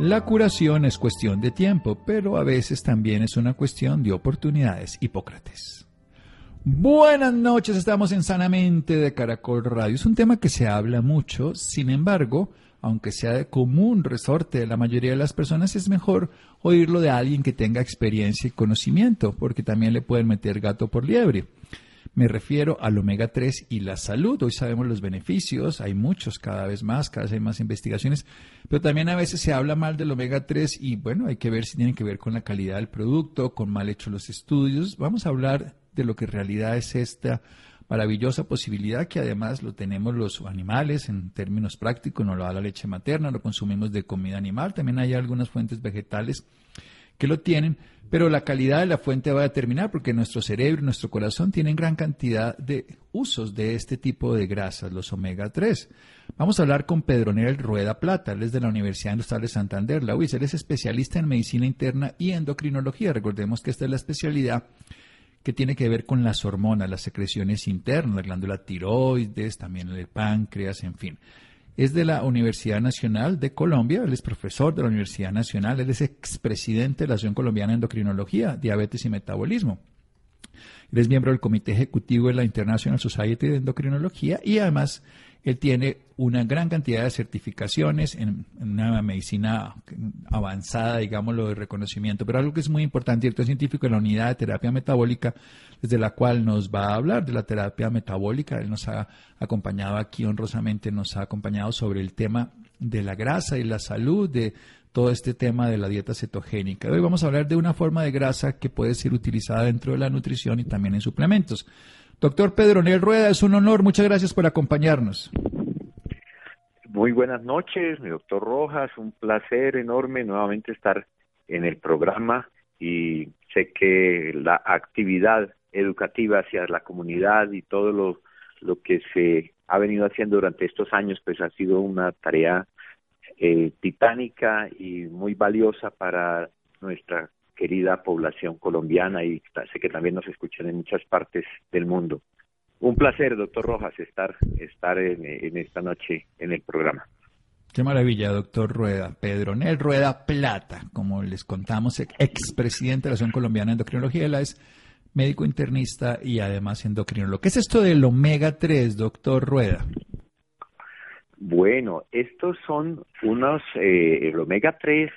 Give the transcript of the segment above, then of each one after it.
La curación es cuestión de tiempo, pero a veces también es una cuestión de oportunidades. Hipócrates. Buenas noches, estamos en Sanamente de Caracol Radio. Es un tema que se habla mucho, sin embargo, aunque sea de común resorte de la mayoría de las personas, es mejor oírlo de alguien que tenga experiencia y conocimiento, porque también le pueden meter gato por liebre. Me refiero al omega 3 y la salud. Hoy sabemos los beneficios, hay muchos cada vez más, cada vez hay más investigaciones, pero también a veces se habla mal del omega 3 y bueno, hay que ver si tienen que ver con la calidad del producto, con mal hechos los estudios. Vamos a hablar de lo que en realidad es esta maravillosa posibilidad que además lo tenemos los animales en términos prácticos, nos lo da la leche materna, lo consumimos de comida animal, también hay algunas fuentes vegetales que lo tienen, pero la calidad de la fuente va a determinar porque nuestro cerebro y nuestro corazón tienen gran cantidad de usos de este tipo de grasas, los omega 3. Vamos a hablar con Pedronel Rueda Plata, él es de la Universidad Industrial de Santander, la UIS, él es especialista en medicina interna y endocrinología. Recordemos que esta es la especialidad que tiene que ver con las hormonas, las secreciones internas, la glándula tiroides, también el páncreas, en fin. Es de la Universidad Nacional de Colombia, él es profesor de la Universidad Nacional, él es expresidente de la Asociación Colombiana de Endocrinología, Diabetes y Metabolismo. Él es miembro del Comité Ejecutivo de la International Society de Endocrinología y además él tiene una gran cantidad de certificaciones en, una medicina avanzada, digámoslo, de reconocimiento. Pero algo que es muy importante, director científico de la unidad de terapia metabólica, desde la cual nos va a hablar de la terapia metabólica. Él nos ha acompañado aquí honrosamente, nos ha acompañado sobre el tema de la grasa y la salud, de todo este tema de la dieta cetogénica. Hoy vamos a hablar de una forma de grasa que puede ser utilizada dentro de la nutrición y también en suplementos. Doctor Pedro Nel Rueda, es un honor. Muchas gracias por acompañarnos. Muy buenas noches, mi doctor Rojas. Un placer enorme nuevamente estar en el programa y sé que la actividad educativa hacia la comunidad y todo lo, lo que se ha venido haciendo durante estos años, pues ha sido una tarea eh, titánica y muy valiosa para nuestra querida población colombiana y sé que también nos escuchan en muchas partes del mundo. Un placer, doctor Rojas, estar, estar en, en esta noche en el programa. Qué maravilla, doctor Rueda. Pedro Nel Rueda Plata, como les contamos, expresidente de la Asociación Colombiana de Endocrinología, él es médico internista y además endocrinólogo. ¿Qué es esto del omega 3, doctor Rueda? Bueno, estos son unos, eh, el omega 3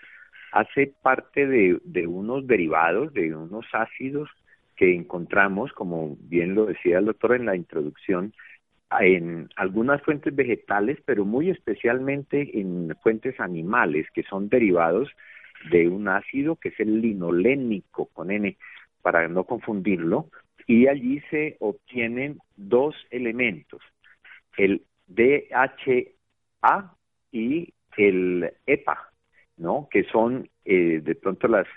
hace parte de, de unos derivados, de unos ácidos que encontramos, como bien lo decía el doctor en la introducción, en algunas fuentes vegetales, pero muy especialmente en fuentes animales, que son derivados de un ácido que es el linolénico con N, para no confundirlo, y allí se obtienen dos elementos, el DHA y el EPA, ¿no? Que son, eh, de pronto las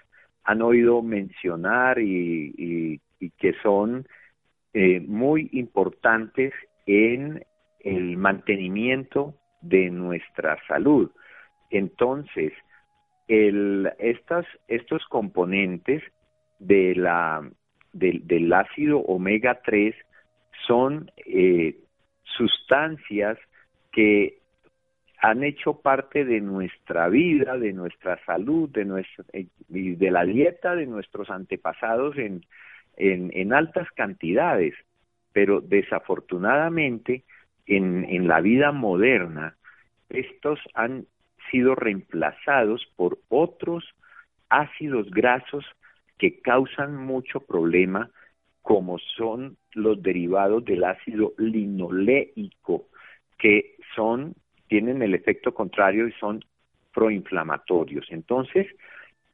han oído mencionar y, y, y que son eh, muy importantes en el mantenimiento de nuestra salud. Entonces, el, estas, estos componentes de la, del, ácido omega 3 son eh, sustancias que han hecho parte de nuestra vida, de nuestra salud, de nuestra, eh, de la dieta de nuestros antepasados en, en, en altas cantidades, pero desafortunadamente en, en la vida moderna estos han sido reemplazados por otros ácidos grasos que causan mucho problema, como son los derivados del ácido linoleico, que son tienen el efecto contrario y son proinflamatorios. Entonces,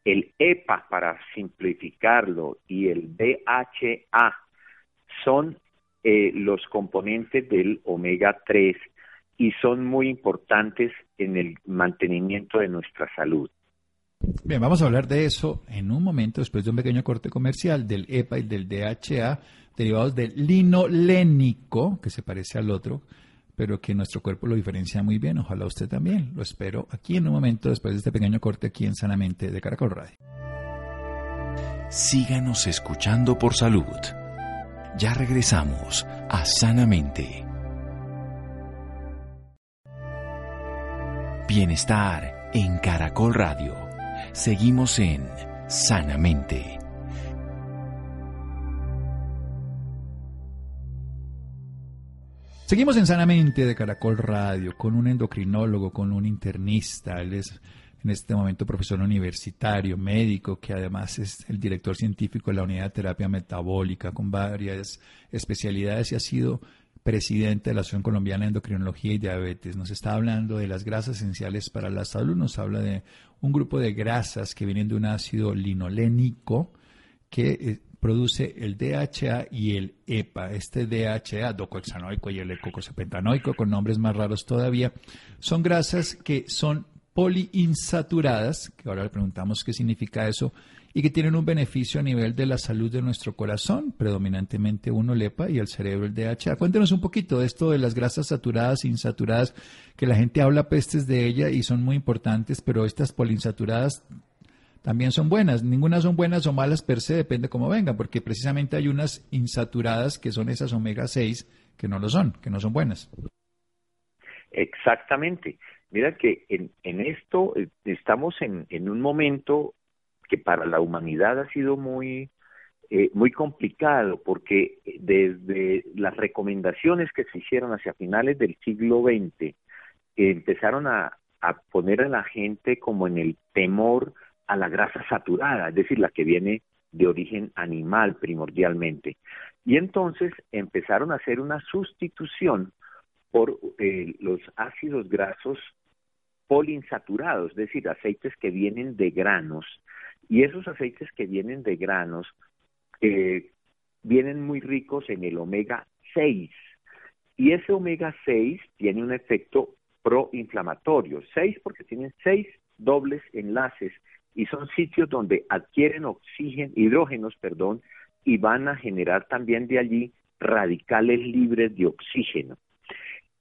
el EPA, para simplificarlo, y el DHA son eh, los componentes del omega 3 y son muy importantes en el mantenimiento de nuestra salud. Bien, vamos a hablar de eso en un momento, después de un pequeño corte comercial del EPA y del DHA, derivados del linolénico, que se parece al otro, pero que nuestro cuerpo lo diferencia muy bien. Ojalá usted también. Lo espero aquí en un momento, después de este pequeño corte aquí en Sanamente de Caracol Radio. Síganos escuchando por salud. Ya regresamos a Sanamente. Bienestar en Caracol Radio. Seguimos en Sanamente. Seguimos en Sanamente de Caracol Radio con un endocrinólogo, con un internista. Él es en este momento profesor universitario, médico, que además es el director científico de la unidad de terapia metabólica con varias especialidades y ha sido presidente de la Asociación Colombiana de Endocrinología y Diabetes. Nos está hablando de las grasas esenciales para la salud, nos habla de un grupo de grasas que vienen de un ácido linolénico que eh, produce el DHA y el EPA. Este DHA, docohexanoico y el ecocosapentanoico, con nombres más raros todavía, son grasas que son poliinsaturadas, que ahora le preguntamos qué significa eso, y que tienen un beneficio a nivel de la salud de nuestro corazón, predominantemente uno EPA y el cerebro el DHA. Cuéntenos un poquito de esto de las grasas saturadas e insaturadas, que la gente habla pestes de ella y son muy importantes, pero estas poliinsaturadas también son buenas. Ninguna son buenas o malas per se, depende cómo vengan, porque precisamente hay unas insaturadas que son esas omega 6 que no lo son, que no son buenas. Exactamente. Mira que en, en esto eh, estamos en, en, un momento que para la humanidad ha sido muy, eh, muy complicado, porque desde las recomendaciones que se hicieron hacia finales del siglo XX, empezaron a, a poner a la gente como en el temor a la grasa saturada, es decir, la que viene de origen animal primordialmente. Y entonces empezaron a hacer una sustitución por eh, los ácidos grasos poliinsaturados, es decir, aceites que vienen de granos. Y esos aceites que vienen de granos eh, vienen muy ricos en el omega 6. Y ese omega 6 tiene un efecto proinflamatorio. 6 porque tienen 6 dobles enlaces y son sitios donde adquieren oxígeno, hidrógenos, perdón, y van a generar también de allí radicales libres de oxígeno.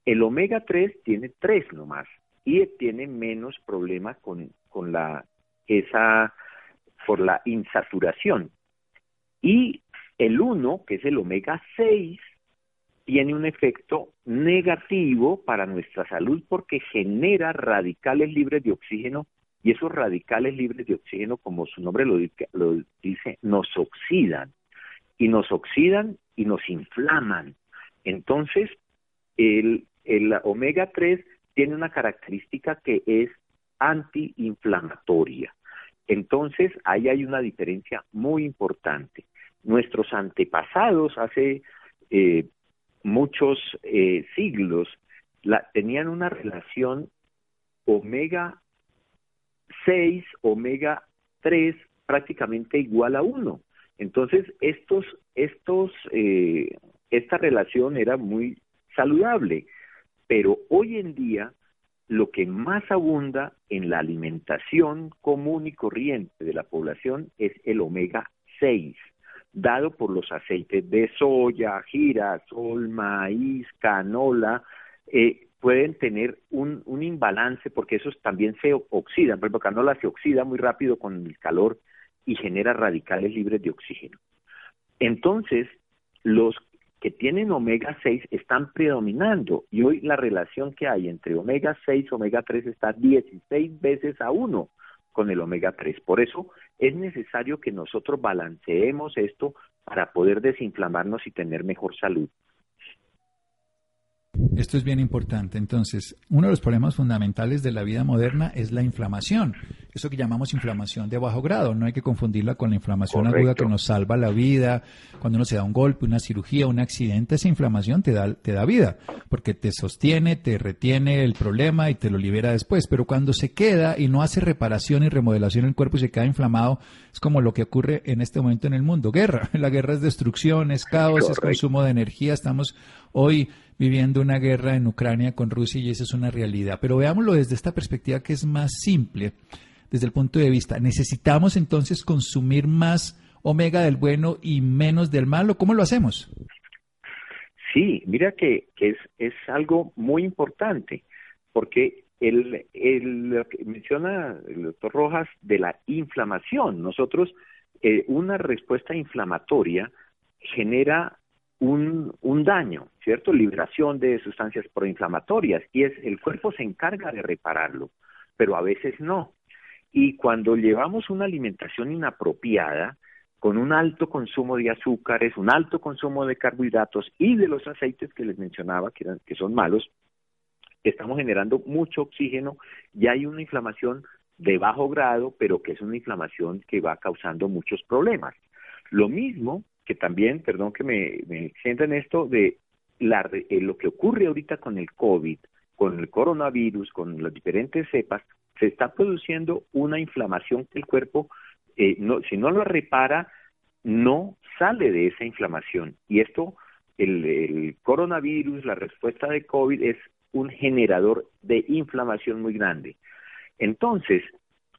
El omega 3 tiene 3 nomás y tiene menos problemas con, con la esa por la insaturación. Y el 1, que es el omega 6, tiene un efecto negativo para nuestra salud porque genera radicales libres de oxígeno y esos radicales libres de oxígeno, como su nombre lo, dice, nos oxidan y nos oxidan y nos inflaman. Entonces, el, el omega 3 tiene una característica que es antiinflamatoria. Entonces, ahí hay una diferencia muy importante. Nuestros antepasados hace eh, muchos eh, siglos tenían una relación omega 6 omega 3 prácticamente igual a 1. Entonces, estos, estos, eh, esta relación era muy saludable, pero hoy en día lo que más abunda en la alimentación común y corriente de la población es el omega 6, dado por los aceites de soya, girasol, maíz, canola, eh, pueden tener un, un imbalance porque esos también se oxidan. Por ejemplo, canola se oxida muy rápido con el calor y genera radicales libres de oxígeno. Entonces, los que tienen omega 6 están predominando y hoy la relación que hay entre omega 6 y omega 3 está 16 veces a 1 con el omega 3. Por eso es necesario que nosotros balanceemos esto para poder desinflamarnos y tener mejor salud. Esto es bien importante. Entonces, uno de los problemas fundamentales de la vida moderna es la inflamación. Eso que llamamos inflamación de bajo grado. No hay que confundirla con la inflamación aguda que nos salva la vida. Cuando uno se da un golpe, una cirugía, un accidente, esa inflamación te da, te da vida, porque te sostiene, te retiene el problema y te lo libera después. Pero cuando se queda y no hace reparación y remodelación el cuerpo y se queda inflamado, es como lo que ocurre en este momento en el mundo. Guerra. La guerra es destrucción, es caos, es consumo de energía. Estamos hoy viviendo una guerra en Ucrania con Rusia y esa es una realidad. Pero veámoslo desde esta perspectiva que es más simple, desde el punto de vista. ¿Necesitamos entonces consumir más omega del bueno y menos del malo? ¿Cómo lo hacemos? Sí, mira que, es, es algo muy importante, porque el, el, lo que menciona el doctor Rojas de la inflamación, nosotros, eh, una respuesta inflamatoria genera un, un daño, ¿cierto? Liberación de sustancias proinflamatorias y es el cuerpo se encarga de repararlo, pero a veces no. Y cuando llevamos una alimentación inapropiada, con un alto consumo de azúcares, un alto consumo de carbohidratos y de los aceites que les mencionaba, que, eran, que son malos, estamos generando mucho oxígeno y hay una inflamación de bajo grado, pero que es una inflamación que va causando muchos problemas. Lo mismo que también, perdón que me, me esto, de la, eh, lo que ocurre ahorita con el COVID, con el coronavirus, con las diferentes cepas, se está produciendo una inflamación que el cuerpo, eh, no, si no lo repara, no sale de esa inflamación. Y esto, el coronavirus, la respuesta de COVID es un generador de inflamación muy grande. Entonces,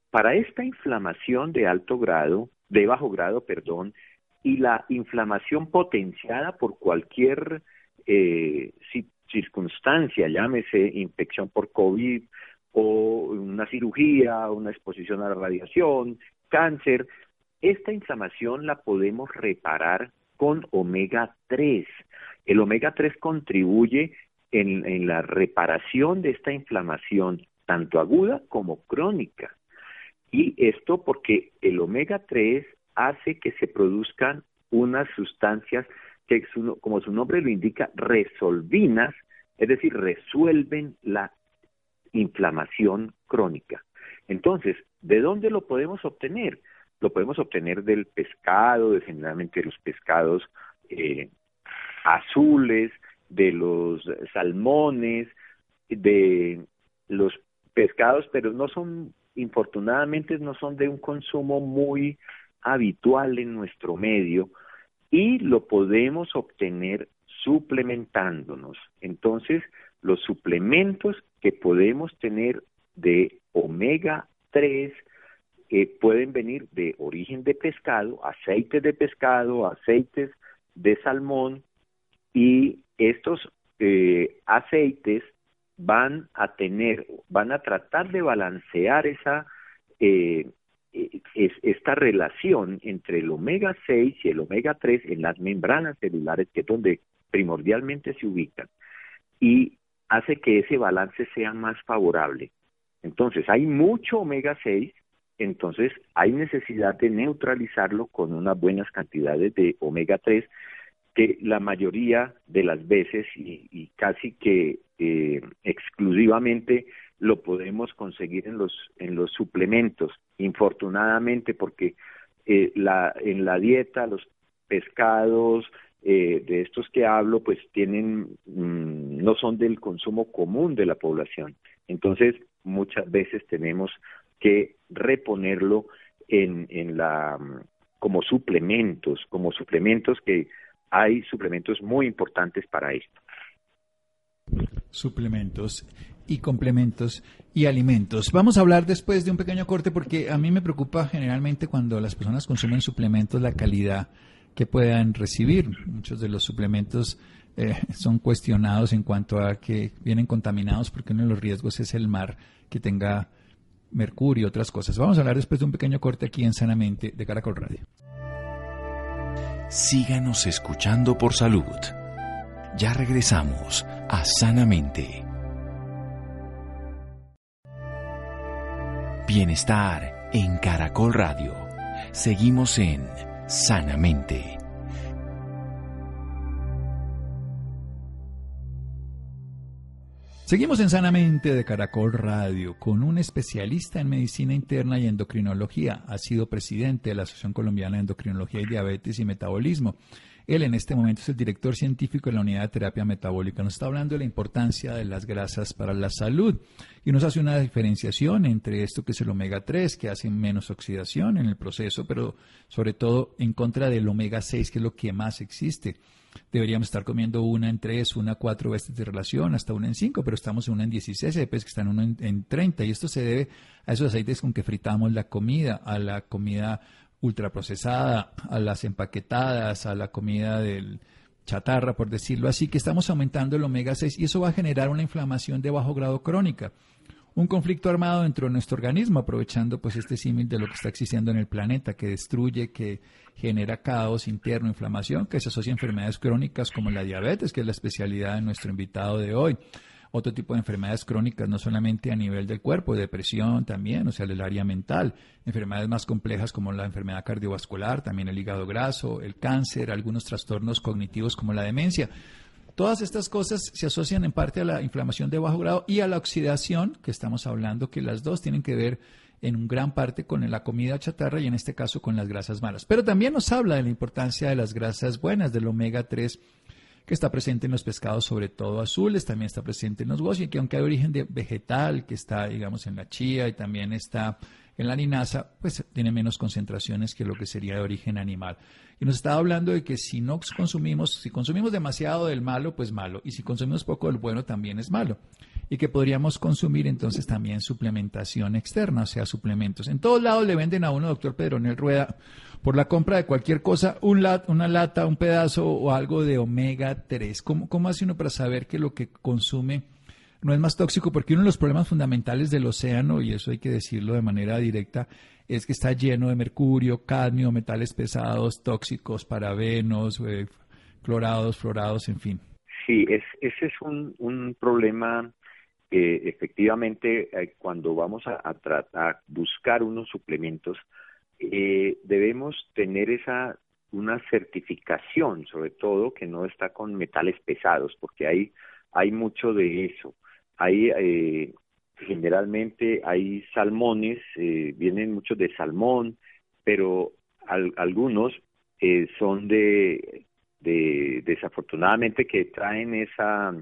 para esta inflamación de alto grado, de bajo grado, perdón, y la inflamación potenciada por cualquier eh, circunstancia, llámese infección por COVID o una cirugía, una exposición a la radiación, cáncer, esta inflamación la podemos reparar con omega 3. El omega 3 contribuye en, en la reparación de esta inflamación, tanto aguda como crónica. Y esto porque el omega 3 hace que se produzcan unas sustancias que, como su nombre lo indica, resolvinas, es decir, resuelven la inflamación crónica. Entonces, ¿de dónde lo podemos obtener? Lo podemos obtener del pescado, de generalmente los pescados eh, azules, de los salmones, de los pescados, pero no son, infortunadamente, no son de un consumo muy habitual en nuestro medio y lo podemos obtener suplementándonos. Entonces, los suplementos que podemos tener de omega 3 eh, pueden venir de origen de pescado, aceites de pescado, aceites de salmón y estos eh, aceites van a tener, van a tratar de balancear esa eh, es esta relación entre el omega 6 y el omega 3 en las membranas celulares, que es donde primordialmente se ubican, y hace que ese balance sea más favorable. Entonces, hay mucho omega 6, entonces hay necesidad de neutralizarlo con unas buenas cantidades de omega 3 que la mayoría de las veces y, casi que eh, exclusivamente lo podemos conseguir en los en los suplementos infortunadamente porque eh, la en la dieta los pescados eh, de estos que hablo pues tienen mm, no son del consumo común de la población entonces muchas veces tenemos que reponerlo en en la como suplementos como suplementos que hay suplementos muy importantes para esto. Suplementos y complementos y alimentos. Vamos a hablar después de un pequeño corte porque a mí me preocupa generalmente cuando las personas consumen suplementos la calidad que puedan recibir. Muchos de los suplementos eh, son cuestionados en cuanto a que vienen contaminados porque uno de los riesgos es el mar que tenga mercurio y otras cosas. Vamos a hablar después de un pequeño corte aquí en Sanamente de Caracol Radio. Síganos escuchando por salud. Ya regresamos a Sanamente. Bienestar en Caracol Radio. Seguimos en Sanamente. Seguimos en Sanamente de Caracol Radio con un especialista en medicina interna y endocrinología. Ha sido presidente de la Asociación Colombiana de Endocrinología y Diabetes y Metabolismo. Él en este momento es el director científico de la unidad de terapia metabólica. Nos está hablando de la importancia de las grasas para la salud y nos hace una diferenciación entre esto que es el omega 3, que hace menos oxidación en el proceso, pero sobre todo en contra del omega 6, que es lo que más existe. Deberíamos estar comiendo una en tres, una cuatro veces de relación, hasta una en cinco, pero estamos en una en 16, hay veces que están en en, 30 y esto se debe a esos aceites con que fritamos la comida, a la comida ultraprocesada, a las empaquetadas, a la comida del chatarra, por decirlo así, que estamos aumentando el omega 6 y eso va a generar una inflamación de bajo grado crónica. Un conflicto armado dentro de nuestro organismo, aprovechando pues este símil de lo que está existiendo en el planeta, que destruye, que genera caos interno, inflamación, que se asocia a enfermedades crónicas como la diabetes, que es la especialidad de nuestro invitado de hoy otro tipo de enfermedades crónicas, no solamente a nivel del cuerpo, depresión también, o sea, del área mental, enfermedades más complejas como la enfermedad cardiovascular, también el hígado graso, el cáncer, algunos trastornos cognitivos como la demencia. Todas estas cosas se asocian en parte a la inflamación de bajo grado y a la oxidación, que estamos hablando que las dos tienen que ver en gran parte con la comida chatarra y en este caso con las grasas malas. Pero también nos habla de la importancia de las grasas buenas, del omega 3 que está presente en los pescados, sobre todo azules, también está presente en los y que aunque hay origen de vegetal, que está, digamos, en la chía y también está en la linaza, pues tiene menos concentraciones que lo que sería de origen animal. Y nos estaba hablando de que si no consumimos, si consumimos demasiado del malo, pues malo, y si consumimos poco del bueno, también es malo. Y que podríamos consumir entonces también suplementación externa, o sea, suplementos. En todos lados le venden a uno, doctor Pedronel Rueda, por la compra de cualquier cosa, un una lata, un pedazo o algo de omega 3. ¿Cómo, ¿Cómo hace uno para saber que lo que consume no es más tóxico? Porque uno de los problemas fundamentales del océano, y eso hay que decirlo de manera directa, es que está lleno de mercurio, cadmio, metales pesados, tóxicos, parabenos, eh, clorados, florados, en fin. Sí, es, ese es un, un problema que efectivamente eh, cuando vamos a, a, buscar unos suplementos, eh, debemos tener esa una certificación, sobre todo que no está con metales pesados, porque hay hay mucho de eso. Hay eh, generalmente hay salmones, eh, vienen muchos de salmón, pero algunos eh, son de, de desafortunadamente que traen esa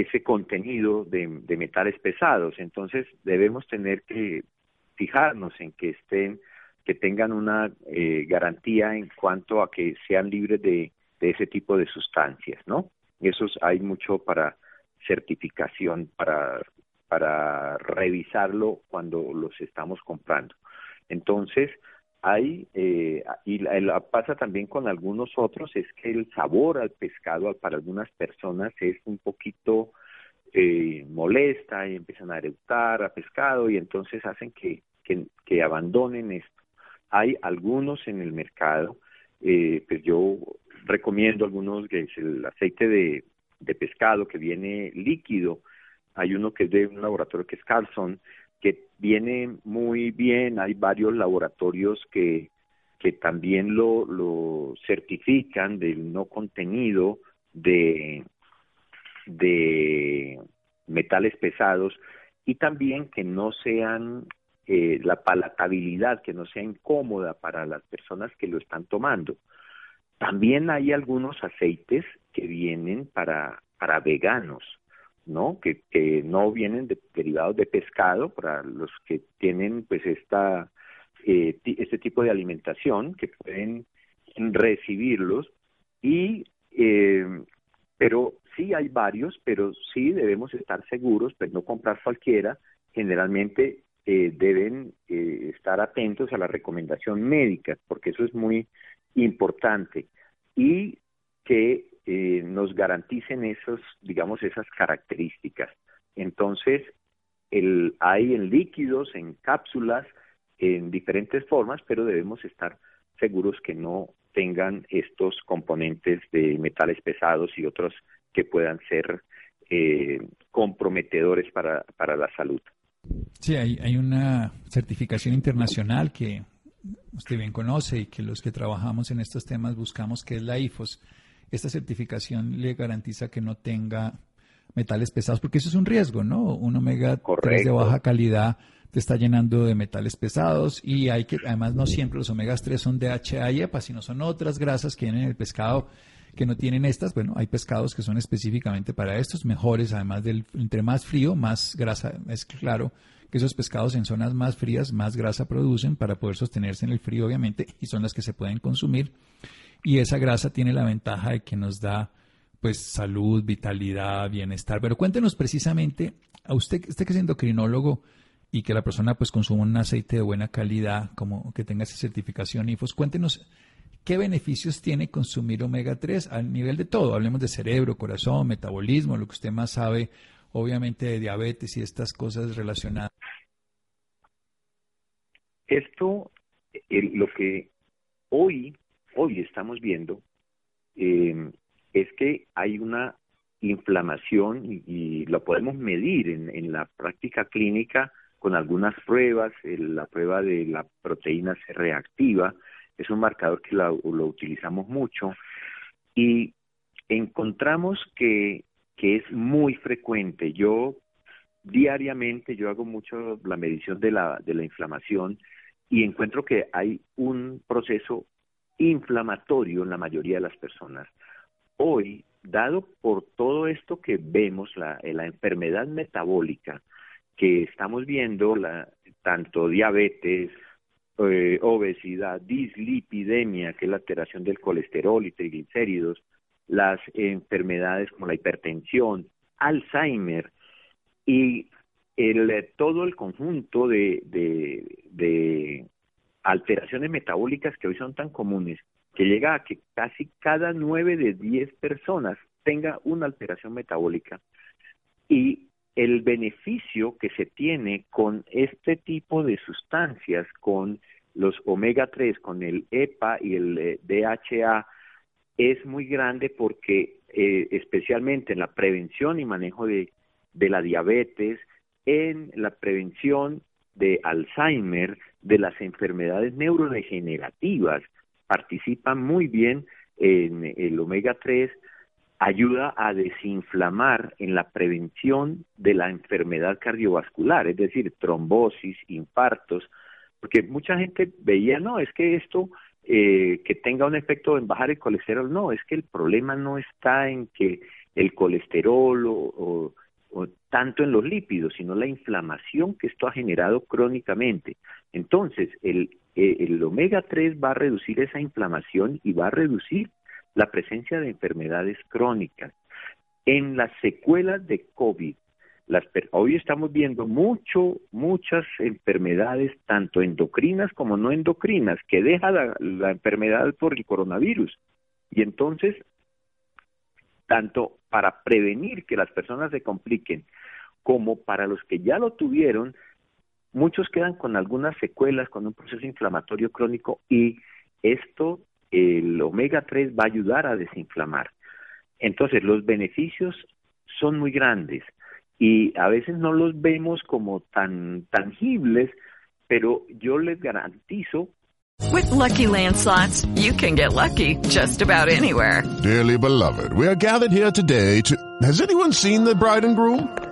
ese contenido de, metales pesados. Entonces debemos tener que fijarnos en que estén que tengan una eh, garantía en cuanto a que sean libres de, de ese tipo de sustancias, ¿no? Eso hay mucho para certificación, para, para revisarlo cuando los estamos comprando. Entonces, hay, eh, y la, pasa también con algunos otros, es que el sabor al pescado para algunas personas es un poquito eh, molesta y empiezan a eructar a pescado y entonces hacen que, que, abandonen esto. Hay algunos en el mercado, eh, pues yo recomiendo algunos, que es el aceite de, de pescado que viene líquido, hay uno que es de un laboratorio que es Carlson, que viene muy bien, hay varios laboratorios que, que también lo, lo certifican del no contenido de, de metales pesados y también que no sean eh, la palatabilidad, que no sea incómoda para las personas que lo están tomando. También hay algunos aceites que vienen para, para veganos, ¿no? Que, que no vienen de, derivados de pescado, para los que tienen pues esta, eh, este tipo de alimentación, que pueden recibirlos. Y eh, pero sí hay varios, pero sí debemos estar seguros, pues no comprar cualquiera, generalmente eh, deben eh, estar atentos a la recomendación médica, porque eso es muy importante, y que eh, nos garanticen esos, digamos, esas características. Entonces, el, hay en líquidos, en cápsulas, en diferentes formas, pero debemos estar seguros que no tengan estos componentes de metales pesados y otros que puedan ser eh, comprometedores para, para la salud. Sí, hay, hay una certificación internacional que usted bien conoce y que los que trabajamos en estos temas buscamos, que es la IFOS. Esta certificación le garantiza que no tenga metales pesados, porque eso es un riesgo, ¿no? Un omega 3 de baja calidad te está llenando de metales pesados y hay que, además no siempre los omegas 3 son DHA y EPA, sino son otras grasas que vienen en el pescado que no tienen estas. Bueno, hay pescados que son específicamente para estos, mejores, además del, entre más frío, más grasa, es claro que esos pescados en zonas más frías más grasa producen para poder sostenerse en el frío, obviamente, y son las que se pueden consumir. Y esa grasa tiene la ventaja de que nos da pues salud, vitalidad, bienestar. Pero cuéntenos precisamente, a usted, usted que es endocrinólogo y que la persona pues consuma un aceite de buena calidad, como que tenga esa certificación IFOS, cuéntenos qué beneficios tiene consumir omega 3 a nivel de todo. Hablemos de cerebro, corazón, metabolismo, lo que usted más sabe, obviamente de diabetes y estas cosas relacionadas. Esto, lo que hoy, hoy estamos viendo, eh, es que hay una inflamación y, lo podemos medir en, la práctica clínica con algunas pruebas. la prueba de la proteína C reactiva es un marcador que lo utilizamos mucho y encontramos que, que es muy frecuente. Yo diariamente yo hago mucho la medición de la, de la inflamación y encuentro que hay un proceso inflamatorio en la mayoría de las personas. Hoy, dado por todo esto que vemos, la, eh, enfermedad metabólica que estamos viendo, la, tanto diabetes, eh, obesidad, dislipidemia, que es la alteración del colesterol y triglicéridos, las enfermedades como la hipertensión, Alzheimer y el, todo el conjunto de alteraciones metabólicas que hoy son tan comunes que llega a que casi cada nueve de diez personas tenga una alteración metabólica. Y el beneficio que se tiene con este tipo de sustancias, con los omega 3, con el EPA y el eh, DHA, es muy grande porque eh, especialmente en la prevención y manejo de, de la diabetes, en la prevención de Alzheimer, de las enfermedades neurodegenerativas, participa muy bien en el omega 3, ayuda a desinflamar en la prevención de la enfermedad cardiovascular, es decir, trombosis, infartos, porque mucha gente veía, no, es que esto eh, que tenga un efecto en bajar el colesterol, no, es que el problema no está en que el colesterol o, o tanto en los lípidos, sino la inflamación que esto ha generado crónicamente. Entonces, el, eh, omega 3 va a reducir esa inflamación y va a reducir la presencia de enfermedades crónicas. En las secuelas de COVID, hoy estamos viendo mucho, muchas enfermedades, tanto endocrinas como no endocrinas, que deja la enfermedad por el coronavirus. Y entonces, tanto para prevenir que las personas se compliquen, como para los que ya lo tuvieron, muchos quedan con algunas secuelas, con un proceso inflamatorio crónico y esto, el omega 3 va a ayudar a desinflamar. Entonces, los beneficios son muy grandes y a veces no los vemos como tan tangibles, pero yo les garantizo With lucky landslots, you can get lucky just about anywhere. Dearly beloved, we are gathered here today to. Has anyone seen the bride and groom?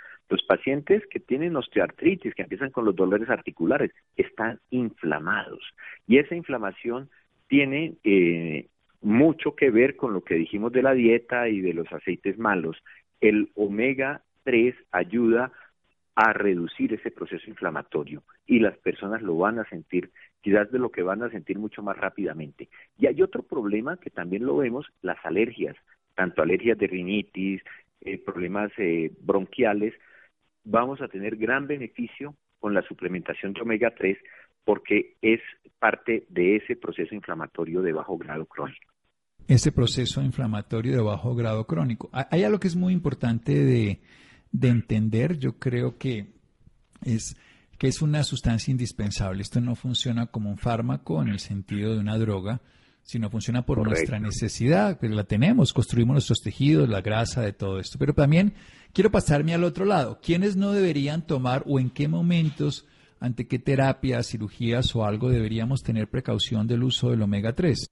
Los pacientes que tienen osteoartritis, que empiezan con los dolores articulares, están inflamados. Y esa inflamación tiene eh, mucho que ver con lo que dijimos de la dieta y de los aceites malos. El omega 3 ayuda a reducir ese proceso inflamatorio y las personas lo van a sentir, quizás de lo que van a sentir mucho más rápidamente. Y hay otro problema que también lo vemos, las alergias. tanto alergias de rinitis, eh, problemas eh, bronquiales, vamos a tener gran beneficio con la suplementación de omega 3 porque es parte de ese proceso inflamatorio de bajo grado crónico. Ese proceso inflamatorio de bajo grado crónico. Hay algo que es muy importante de, de entender, yo creo que es que es una sustancia indispensable. Esto no funciona como un fármaco en el sentido de una droga, sino funciona por nuestra necesidad, que la tenemos, construimos nuestros tejidos, la grasa de todo esto. Pero también quiero pasarme al otro lado. ¿Quiénes no deberían tomar o en qué momentos, ante qué terapias, cirugías o algo deberíamos tener precaución del uso del omega 3?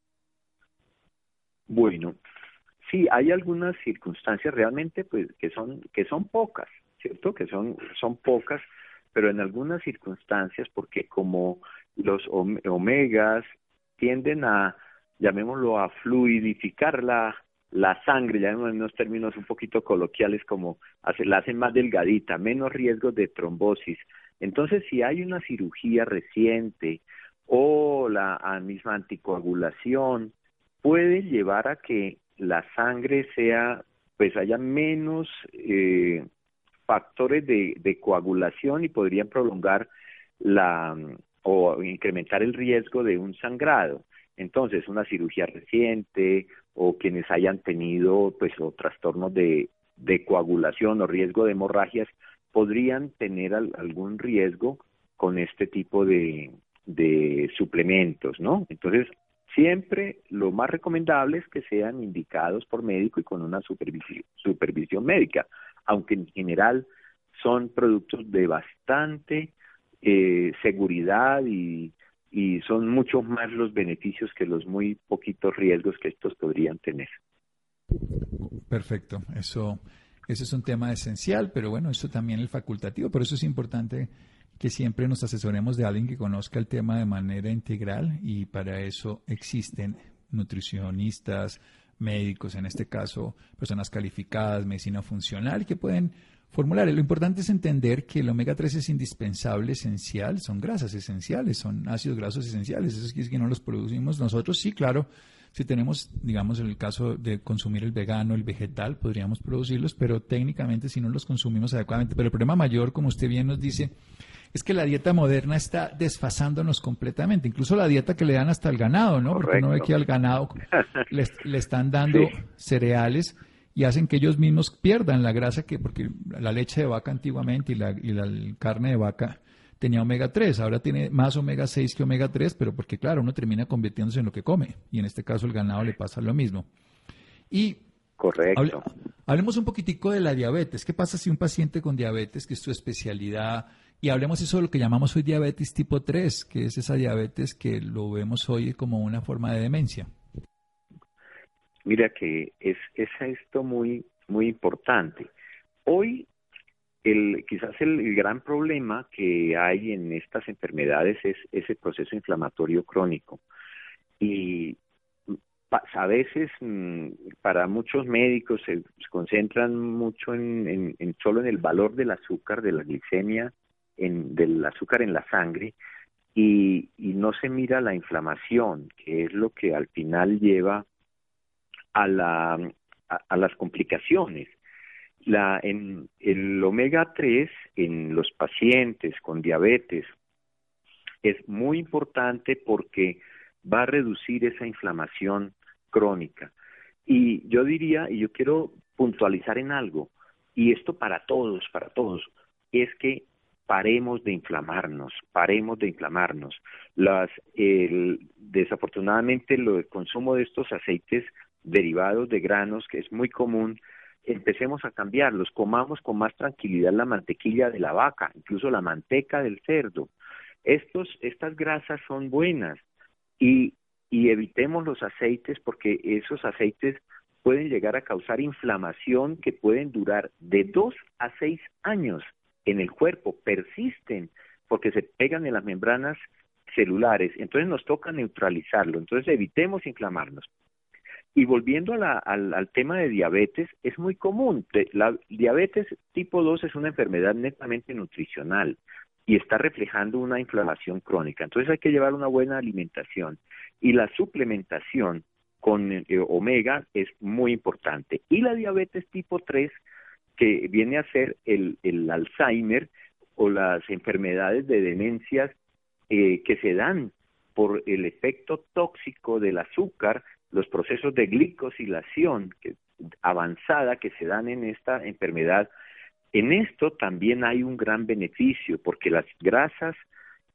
Bueno, sí, hay algunas circunstancias realmente pues que son que son pocas, ¿cierto? Que son son pocas pero en algunas circunstancias, porque como los omegas tienden a, llamémoslo, a fluidificar la, la sangre, ya en unos términos un poquito coloquiales, como hace, la hacen más delgadita, menos riesgo de trombosis. Entonces, si hay una cirugía reciente o la misma anticoagulación, puede llevar a que la sangre sea, pues haya menos eh, factores de, coagulación y podrían prolongar la o incrementar el riesgo de un sangrado. Entonces, una cirugía reciente o quienes hayan tenido pues o trastornos de, coagulación o riesgo de hemorragias podrían tener algún riesgo con este tipo de, de suplementos, ¿no? Entonces, siempre lo más recomendable es que sean indicados por médico y con una supervisión, supervisión médica aunque en general son productos de bastante eh, seguridad y, y son muchos más los beneficios que los muy poquitos riesgos que estos podrían tener. Perfecto, eso, eso es un tema esencial, pero bueno, eso también es facultativo, por eso es importante que siempre nos asesoremos de alguien que conozca el tema de manera integral y para eso existen nutricionistas, médicos, en este caso personas calificadas, medicina funcional, que pueden formular. Lo importante es entender que el omega 3 es indispensable, esencial, son grasas esenciales, son ácidos grasos esenciales, eso es que no los producimos nosotros, sí, claro. Si tenemos, digamos, el caso de consumir el vegano, el vegetal, podríamos producirlos, pero técnicamente si no los consumimos adecuadamente. Pero el problema mayor, como usted bien nos dice, es que la dieta moderna está desfasándonos completamente, incluso la dieta que le dan hasta al ganado, ¿no? Porque uno ve que al ganado le, están dando cereales y hacen que ellos mismos pierdan la grasa que, porque la leche de vaca antiguamente y la, y la carne de vaca tenía omega 3, ahora tiene más omega 6 que omega 3, pero porque claro, uno termina convirtiéndose en lo que come y en este caso el ganado le pasa lo mismo. Y Correcto. hablemos un poquitico de la diabetes. ¿Qué pasa si un paciente con diabetes, que es su especialidad, y hablemos eso de lo que llamamos hoy diabetes tipo 3, que es esa diabetes que lo vemos hoy como una forma de demencia. Mira que es, es esto muy, muy importante. Hoy el, quizás el, gran problema que hay en estas enfermedades es ese proceso inflamatorio crónico. Y a veces mm, para muchos médicos se, concentran mucho en, en, solo en el valor del azúcar, de la glicemia del azúcar en la sangre y, no se mira la inflamación, que es lo que al final lleva a, la, a, las complicaciones. La, en el omega 3 en los pacientes con diabetes es muy importante porque va a reducir esa inflamación crónica. Y yo diría, y yo quiero puntualizar en algo, y esto para todos, para todos, es que paremos de inflamarnos, paremos de inflamarnos. Las, el, desafortunadamente, el consumo de estos aceites derivados de granos, que es muy común, empecemos a cambiarlos, comamos con más tranquilidad la mantequilla de la vaca, incluso la manteca del cerdo. Estos, estas grasas son buenas y, y evitemos los aceites porque esos aceites pueden llegar a causar inflamación que pueden durar de dos a seis años en el cuerpo persisten porque se pegan en las membranas celulares, entonces nos toca neutralizarlo, entonces evitemos inflamarnos. Y volviendo al, tema de diabetes, es muy común. La diabetes tipo 2 es una enfermedad netamente nutricional y está reflejando una inflamación crónica. Entonces hay que llevar una buena alimentación. Y la suplementación con eh, omega es muy importante. Y la diabetes tipo 3, que viene a ser el, el Alzheimer o las enfermedades de demencias eh, que se dan por el efecto tóxico del azúcar, los procesos de glicosilación avanzada que se dan en esta enfermedad. En esto también hay un gran beneficio porque las grasas,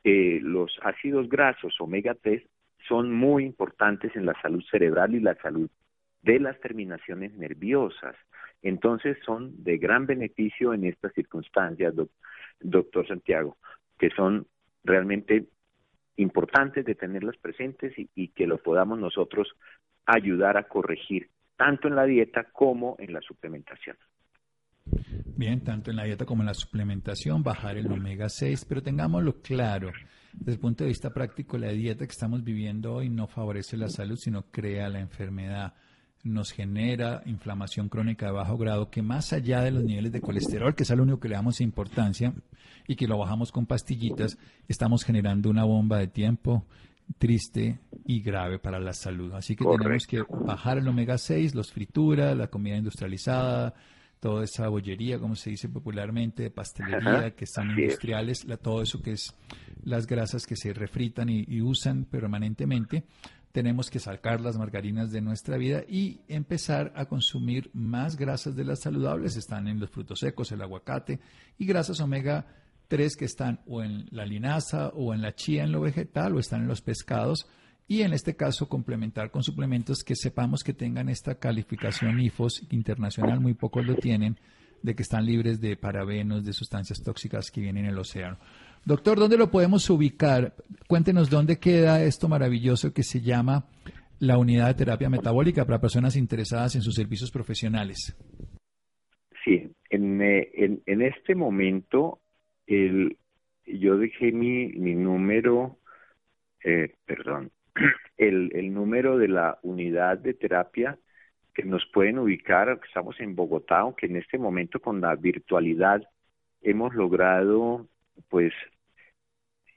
eh, los ácidos grasos omega 3 son muy importantes en la salud cerebral y la salud de las terminaciones nerviosas. Entonces son de gran beneficio en estas circunstancias, doctor Santiago, que son realmente importantes de tenerlas presentes y, que lo podamos nosotros ayudar a corregir, tanto en la dieta como en la suplementación. Bien, tanto en la dieta como en la suplementación, bajar el omega 6, pero tengámoslo claro, desde el punto de vista práctico, la dieta que estamos viviendo hoy no favorece la salud, sino crea la enfermedad nos genera inflamación crónica de bajo grado que más allá de los niveles de colesterol, que es lo único que le damos importancia y que lo bajamos con pastillitas, estamos generando una bomba de tiempo triste y grave para la salud. Así que tenemos que bajar el omega 6, los frituras, la comida industrializada, toda esa bollería, como se dice popularmente, de pastelería, que están industriales, todo eso que es las grasas que se refritan y usan permanentemente, tenemos que sacar las margarinas de nuestra vida y empezar a consumir más grasas de las saludables. Están en los frutos secos, el aguacate y grasas omega 3 que están o en la linaza o en la chía en lo vegetal o están en los pescados y en este caso complementar con suplementos que sepamos que tengan esta calificación IFOS internacional, muy pocos lo tienen, de que están libres de parabenos, de sustancias tóxicas que vienen en el océano. Doctor, ¿dónde lo podemos ubicar? Cuéntenos dónde queda esto maravilloso que se llama la unidad de terapia metabólica para personas interesadas en sus servicios profesionales. Sí, en, eh, en, este momento el, yo dejé mi, mi número, eh, perdón, el, el número de la unidad de terapia que nos pueden ubicar, estamos en Bogotá, aunque en este momento con la virtualidad hemos logrado pues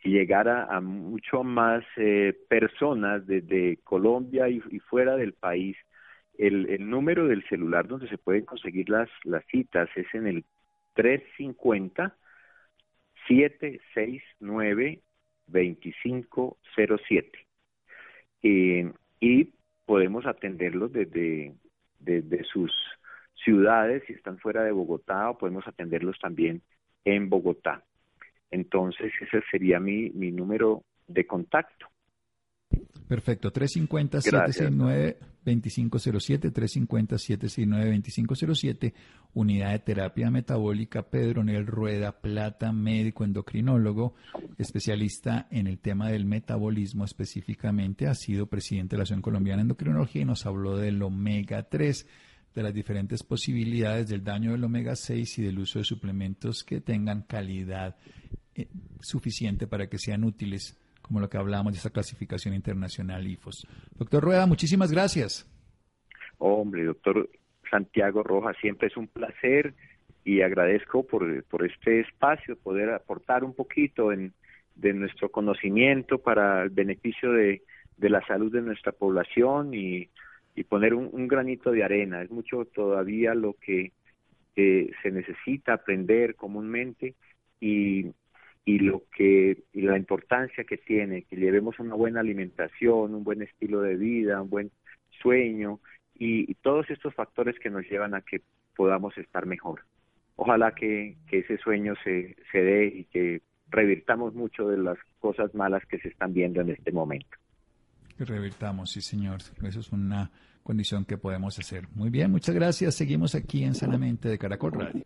llegar a, mucho más eh, personas desde Colombia y, fuera del país. El, el, número del celular donde se pueden conseguir las, las citas es en el 350 769 2507 eh, y podemos atenderlos desde, desde sus ciudades si están fuera de Bogotá o podemos atenderlos también en Bogotá. Entonces ese sería mi, mi número de contacto. Perfecto, 350-769-2507, 350-769-2507, unidad de terapia metabólica, Pedro Nel Rueda Plata, médico endocrinólogo, especialista en el tema del metabolismo específicamente, ha sido presidente de la Asociación Colombiana de Endocrinología y nos habló del omega 3 de las diferentes posibilidades del daño del omega 6 y del uso de suplementos que tengan calidad eh, suficiente para que sean útiles, como lo que hablamos de esa clasificación internacional IFOS. Doctor Rueda, muchísimas gracias. Hombre, doctor Santiago Rojas, siempre es un placer y agradezco por, por este espacio, poder aportar un poquito en, de nuestro conocimiento para el beneficio de, de la salud de nuestra población y y poner un, granito de arena. Es mucho todavía lo que se necesita aprender comúnmente y, y lo que y la importancia que tiene que llevemos una buena alimentación, un buen estilo de vida, un buen sueño y, todos estos factores que nos llevan a que podamos estar mejor. Ojalá que, que ese sueño se, se dé y que revirtamos mucho de las cosas malas que se están viendo en este momento. Revirtamos, sí señor. Eso es una condición que podemos hacer. Muy bien, muchas gracias. Seguimos aquí en Sanamente de Caracol Radio.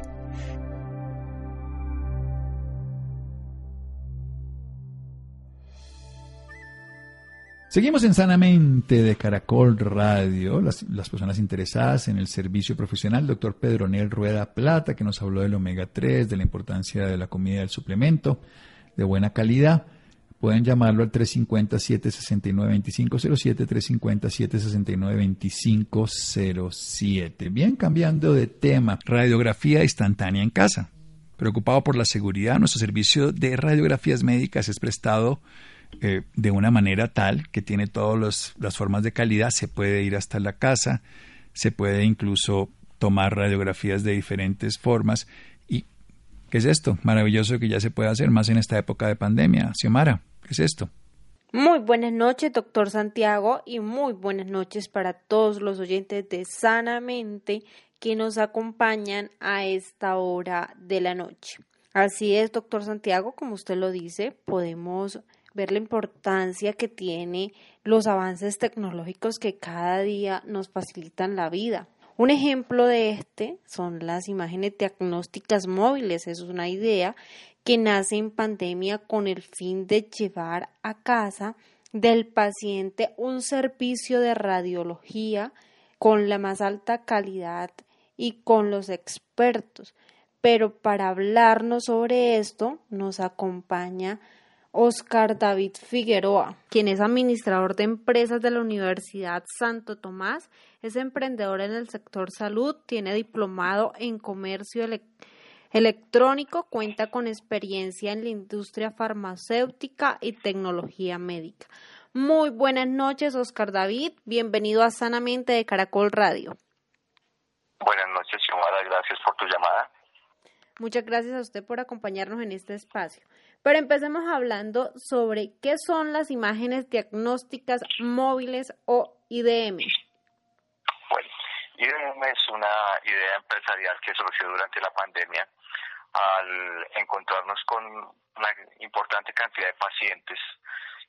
Seguimos en Sanamente de Caracol Radio, las, personas interesadas en el servicio profesional, doctor Pedro Nel Rueda Plata, que nos habló del omega 3, de la importancia de la comida del suplemento, de buena calidad. Pueden llamarlo al 350-769-2507, 350-769-2507. Bien, cambiando de tema, radiografía instantánea en casa. Preocupado por la seguridad, nuestro servicio de radiografías médicas es prestado eh, de una manera tal que tiene todas las formas de calidad, se puede ir hasta la casa, se puede incluso tomar radiografías de diferentes formas. ¿Y qué es esto? Maravilloso que ya se puede hacer más en esta época de pandemia. Xiomara, ¿qué es esto? Muy buenas noches, doctor Santiago, y muy buenas noches para todos los oyentes de Sanamente que nos acompañan a esta hora de la noche. Así es, doctor Santiago, como usted lo dice, podemos ver la importancia que tiene los avances tecnológicos que cada día nos facilitan la vida. Un ejemplo de este son las imágenes diagnósticas móviles. Es una idea que nace en pandemia con el fin de llevar a casa del paciente un servicio de radiología con la más alta calidad y con los expertos. Pero para hablarnos sobre esto nos acompaña Oscar David Figueroa, quien es administrador de empresas de la Universidad Santo Tomás, es emprendedor en el sector salud, tiene diplomado en comercio electrónico, cuenta con experiencia en la industria farmacéutica y tecnología médica. Muy buenas noches, Oscar David. Bienvenido a Sanamente de Caracol Radio. Buenas noches, Xiomara. Gracias por tu llamada. Muchas gracias a usted por acompañarnos en este espacio. Pero empecemos hablando sobre qué son las imágenes diagnósticas móviles o IDM. Bueno, IDM es una idea empresarial que surgió durante la pandemia al encontrarnos con una importante cantidad de pacientes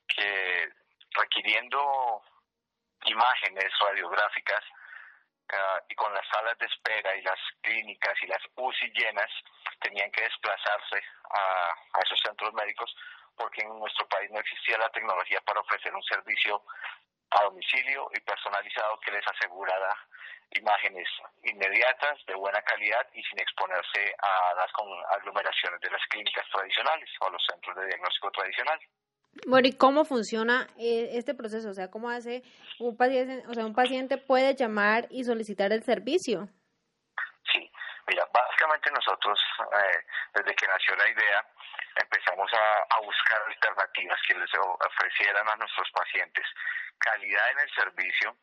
que requiriendo imágenes radiográficas y con las salas de espera y las clínicas y las UCI llenas, tenían que desplazarse a, a esos centros médicos porque en nuestro país no existía la tecnología para ofrecer un servicio a domicilio y personalizado que les asegurara imágenes inmediatas, de buena calidad y sin exponerse a las aglomeraciones de las clínicas tradicionales o los centros de diagnóstico tradicional. Bueno, ¿y cómo funciona eh, este proceso? O sea, ¿cómo hace un paciente, o sea, un paciente puede llamar y solicitar el servicio? Sí, mira, básicamente nosotros, eh, desde que nació la idea, empezamos a, buscar alternativas que les ofrecieran a nuestros pacientes calidad en el servicio,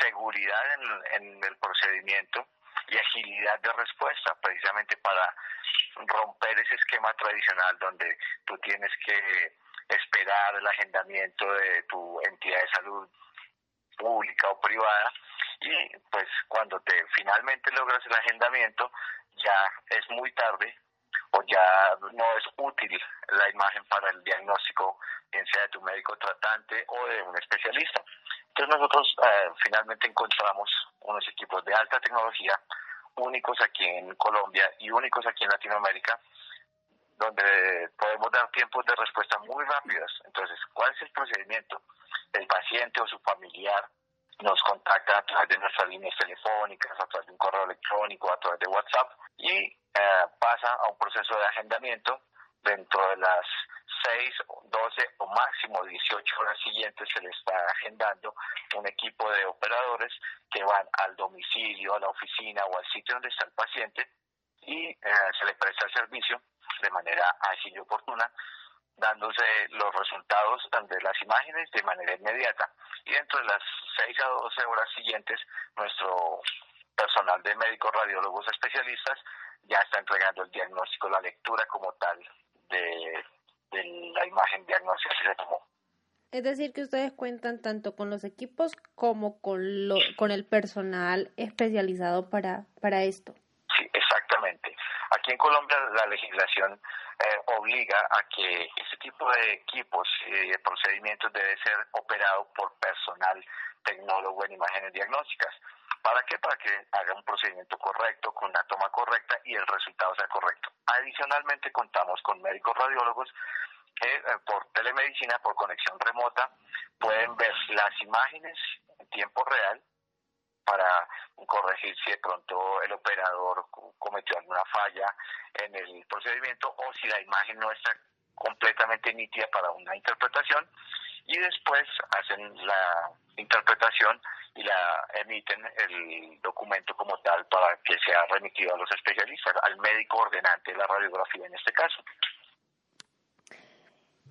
seguridad en, en el procedimiento y agilidad de respuesta, precisamente para romper ese esquema tradicional donde tú tienes que esperar el agendamiento de tu entidad de salud pública o privada y pues cuando te finalmente logras el agendamiento ya es muy tarde o ya no es útil la imagen para el diagnóstico, bien sea de tu médico tratante o de un especialista. Entonces nosotros eh, finalmente encontramos unos equipos de alta tecnología únicos aquí en Colombia y únicos aquí en Latinoamérica donde podemos dar tiempos de respuesta muy rápidos. Entonces, ¿cuál es el procedimiento? El paciente o su familiar nos contacta a través de nuestras líneas telefónicas, a través de un correo electrónico, a través de WhatsApp y eh, pasa a un proceso de agendamiento dentro de las 6, 12 o máximo 18 horas siguientes se le está agendando un equipo de operadores que van al domicilio, a la oficina o al sitio donde está el paciente y eh, se le presta el servicio de manera ágil y oportuna, dándose los resultados de las imágenes de manera inmediata. Y dentro de las 6 a 12 horas siguientes, nuestro personal de médicos radiólogos especialistas ya está entregando el diagnóstico, la lectura como tal de, la imagen diagnóstica que se tomó. Es decir, que ustedes cuentan tanto con los equipos como con, lo, con el personal especializado para, para esto. Sí, exactamente. Aquí en Colombia la legislación eh, obliga a que ese tipo de equipos y de procedimientos debe ser operado por personal tecnólogo en imágenes diagnósticas. ¿Para qué? Para que haga un procedimiento correcto, con una toma correcta y el resultado sea correcto. Adicionalmente contamos con médicos radiólogos que eh, por telemedicina, por conexión remota, pueden ver las imágenes en tiempo real para corregir si de pronto el operador cometió alguna falla en el procedimiento o si la imagen no está completamente nítida para una interpretación y después hacen la interpretación y la emiten el documento como tal para que sea remitido a los especialistas, al médico ordenante de la radiografía en este caso.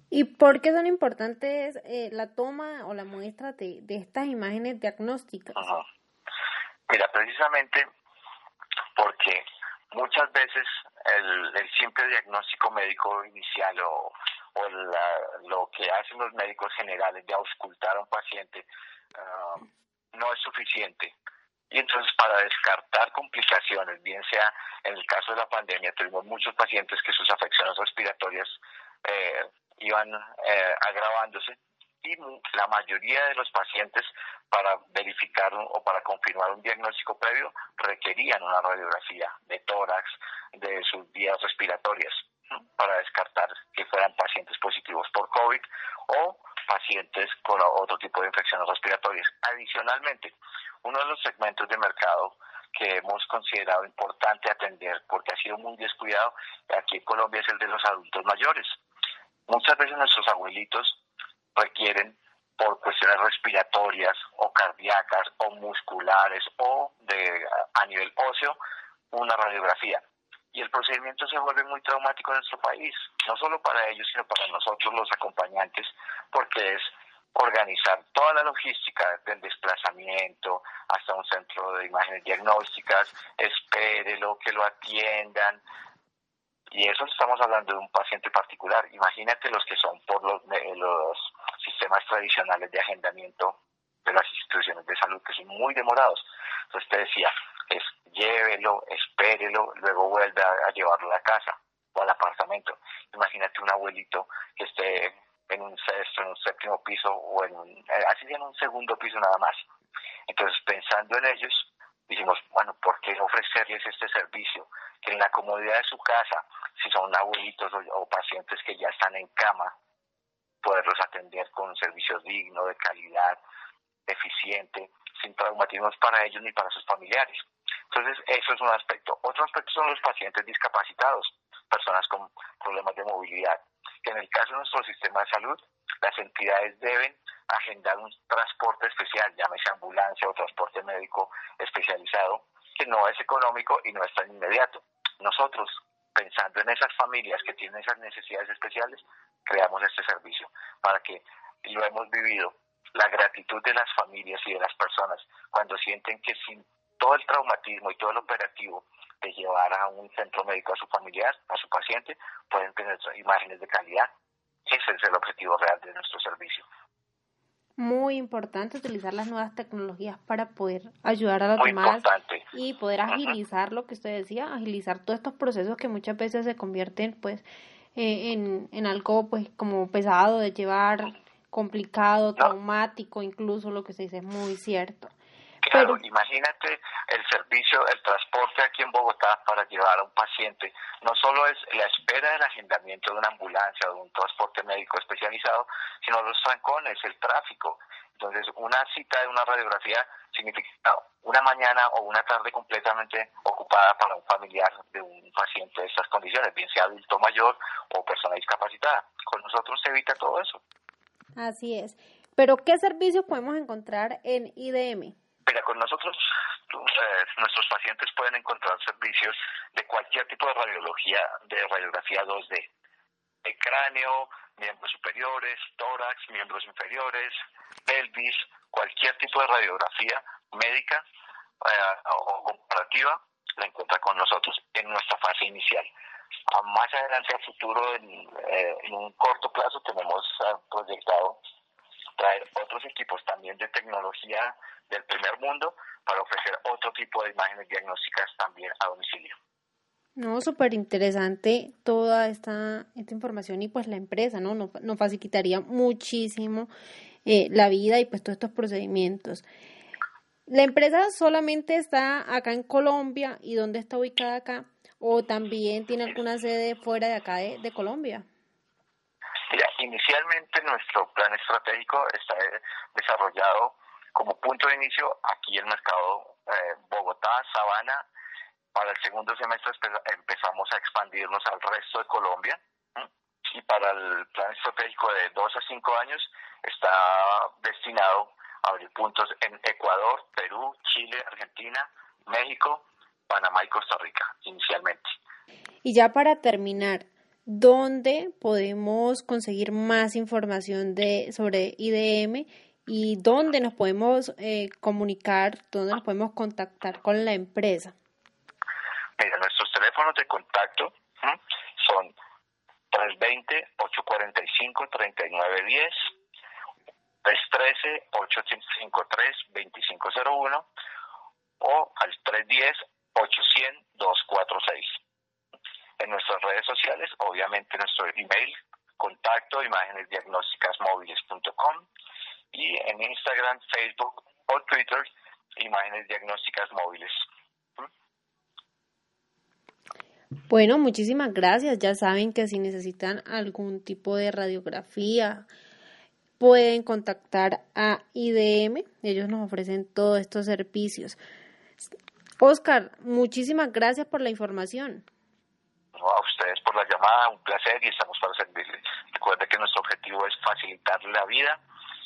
¿Y por qué son importantes eh, la toma o la muestra de, de estas imágenes diagnósticas? Mira, precisamente porque muchas veces el, el simple diagnóstico médico inicial o, o lo que hacen los médicos generales de auscultar a un paciente ah, no es suficiente. Y entonces para descartar complicaciones, bien sea en el caso de la pandemia, tuvimos muchos pacientes que sus afecciones respiratorias eh, iban eh, agravándose y la mayoría de los pacientes para verificar o para confirmar un diagnóstico previo requerían una radiografía de tórax, de sus vías respiratorias, para descartar que fueran pacientes positivos por COVID o pacientes con otro tipo de infecciones respiratorias. Adicionalmente, uno de los segmentos de mercado que hemos considerado importante atender porque ha sido muy descuidado aquí en Colombia es el de los adultos mayores. Muchas veces nuestros abuelitos requieren por cuestiones respiratorias o cardíacas o musculares o de a nivel óseo una radiografía y el procedimiento se vuelve muy traumático en nuestro país, no solo para ellos, sino para nosotros los acompañantes, porque es organizar toda la logística del desplazamiento hasta un centro de imágenes diagnósticas, espérelo, que lo atiendan. Y eso estamos hablando de un paciente particular. Imagínate los que son por los, los sistemas tradicionales de agendamiento de las instituciones de salud, que son muy demorados. Entonces te decía, es llévelo, espérelo, luego vuelve a, llevarlo a la casa o al apartamento. Imagínate un abuelito que esté en un sexto, en un séptimo piso o en un, eh, así en un segundo piso nada más. Entonces, pensando en ellos, dijimos, bueno, ¿por qué ofrecerles este servicio? Que en la comodidad de su casa, si son abuelitos o, pacientes que ya están en cama, poderlos atender con un servicio digno, de calidad, eficiente, sin traumatismos para ellos ni para sus familiares. Entonces, eso es un aspecto. Otro aspecto son los pacientes discapacitados, personas con problemas de movilidad, que en el caso de nuestro sistema de salud, las entidades deben agendar un transporte especial, llámese ambulancia o transporte médico especializado, que no es económico y no es tan inmediato. Nosotros, pensando en esas familias que tienen esas necesidades especiales, creamos este servicio para que lo hemos vivido la gratitud de las familias y de las personas cuando sienten que sin todo el traumatismo y todo el operativo de llevar a un centro médico a su familiar, a su paciente, pueden tener imágenes de calidad. Ese es el objetivo real de nuestro servicio. Muy importante utilizar las nuevas tecnologías para poder ayudar a los demás y poder agilizar lo que usted decía, agilizar todos estos procesos que muchas veces se convierten pues eh, en, en algo pues como pesado de llevar, complicado, traumático, incluso lo que se dice es muy cierto. Claro, imagínate el servicio, el transporte aquí en Bogotá para llevar a un paciente. No solo es la espera del agendamiento de una ambulancia o de un transporte médico especializado, sino los trancones, el tráfico. Entonces, una cita de una radiografía significa una mañana o una tarde completamente ocupada para un familiar de un paciente de estas condiciones, bien sea adulto mayor o persona discapacitada. Con nosotros se evita todo eso. Así es. Pero, ¿qué servicios podemos encontrar en IDM? Mira, con nosotros eh, nuestros pacientes pueden encontrar servicios de cualquier tipo de radiología, de radiografía 2D, de cráneo, miembros superiores, tórax, miembros inferiores, pelvis, cualquier tipo de radiografía médica eh, o comparativa la encuentra con nosotros en nuestra fase inicial. más adelante, a futuro, en, eh, en un corto plazo, tenemos proyectado traer otros equipos también de tecnología del primer mundo para ofrecer otro tipo de imágenes diagnósticas también a domicilio. No, súper interesante toda esta, esta información y pues la empresa, ¿no? Nos, nos facilitaría muchísimo eh, la vida y pues todos estos procedimientos. ¿La empresa solamente está acá en Colombia y dónde está ubicada acá? ¿O también tiene alguna sede fuera de acá de Colombia? Inicialmente nuestro plan estratégico está eh, desarrollado como punto de inicio aquí el mercado eh, Bogotá, Sabana. Para el segundo semestre empezamos a expandirnos al resto de Colombia. y para el plan estratégico de 2 a 5 años está destinado a abrir puntos en Ecuador, Perú, Chile, Argentina, México, Panamá y Costa Rica inicialmente. Y ya para terminar, ¿dónde podemos conseguir más información de sobre IDM y dónde nos podemos eh, comunicar, dónde nos podemos contactar con la empresa? Mira, nuestros teléfonos de contacto son 320-845-3910, 313-853-2501 o al 310-800-246. Obviamente nuestro email, contacto imágenes diagnósticas móviles.com y en Instagram, Facebook o Twitter, imágenes diagnósticas móviles. Bueno, muchísimas gracias. Ya saben que si necesitan algún tipo de radiografía, pueden contactar a IDM. Ellos nos ofrecen todos estos servicios. Oscar, muchísimas gracias por la información. A ustedes por la llamada, un placer y estamos para servirles. Recuerden que nuestro objetivo es facilitarle la vida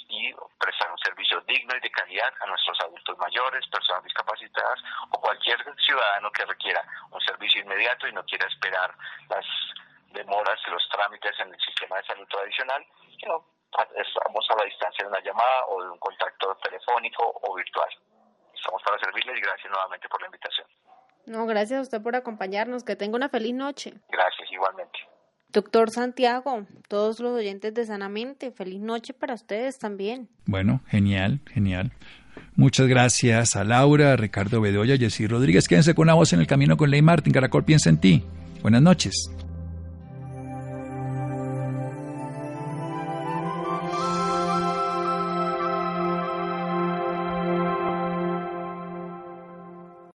y prestar un servicio digno y de calidad a nuestros adultos mayores, personas discapacitadas o cualquier ciudadano que requiera un servicio inmediato y no quiera esperar las demoras y los trámites en el sistema de salud tradicional, sino estamos a la distancia de una llamada o de un contacto telefónico o virtual. Estamos para servirles y gracias nuevamente por la invitación. No, gracias a usted por acompañarnos. Que tenga una feliz noche. Gracias, igualmente. Doctor Santiago, todos los oyentes de Sanamente, feliz noche para ustedes también. Bueno, genial, genial. Muchas gracias a Laura, a Ricardo Bedoya, Jessy Rodríguez. Quédense con una voz en el camino con Ley Martin. Caracol piensa en ti. Buenas noches.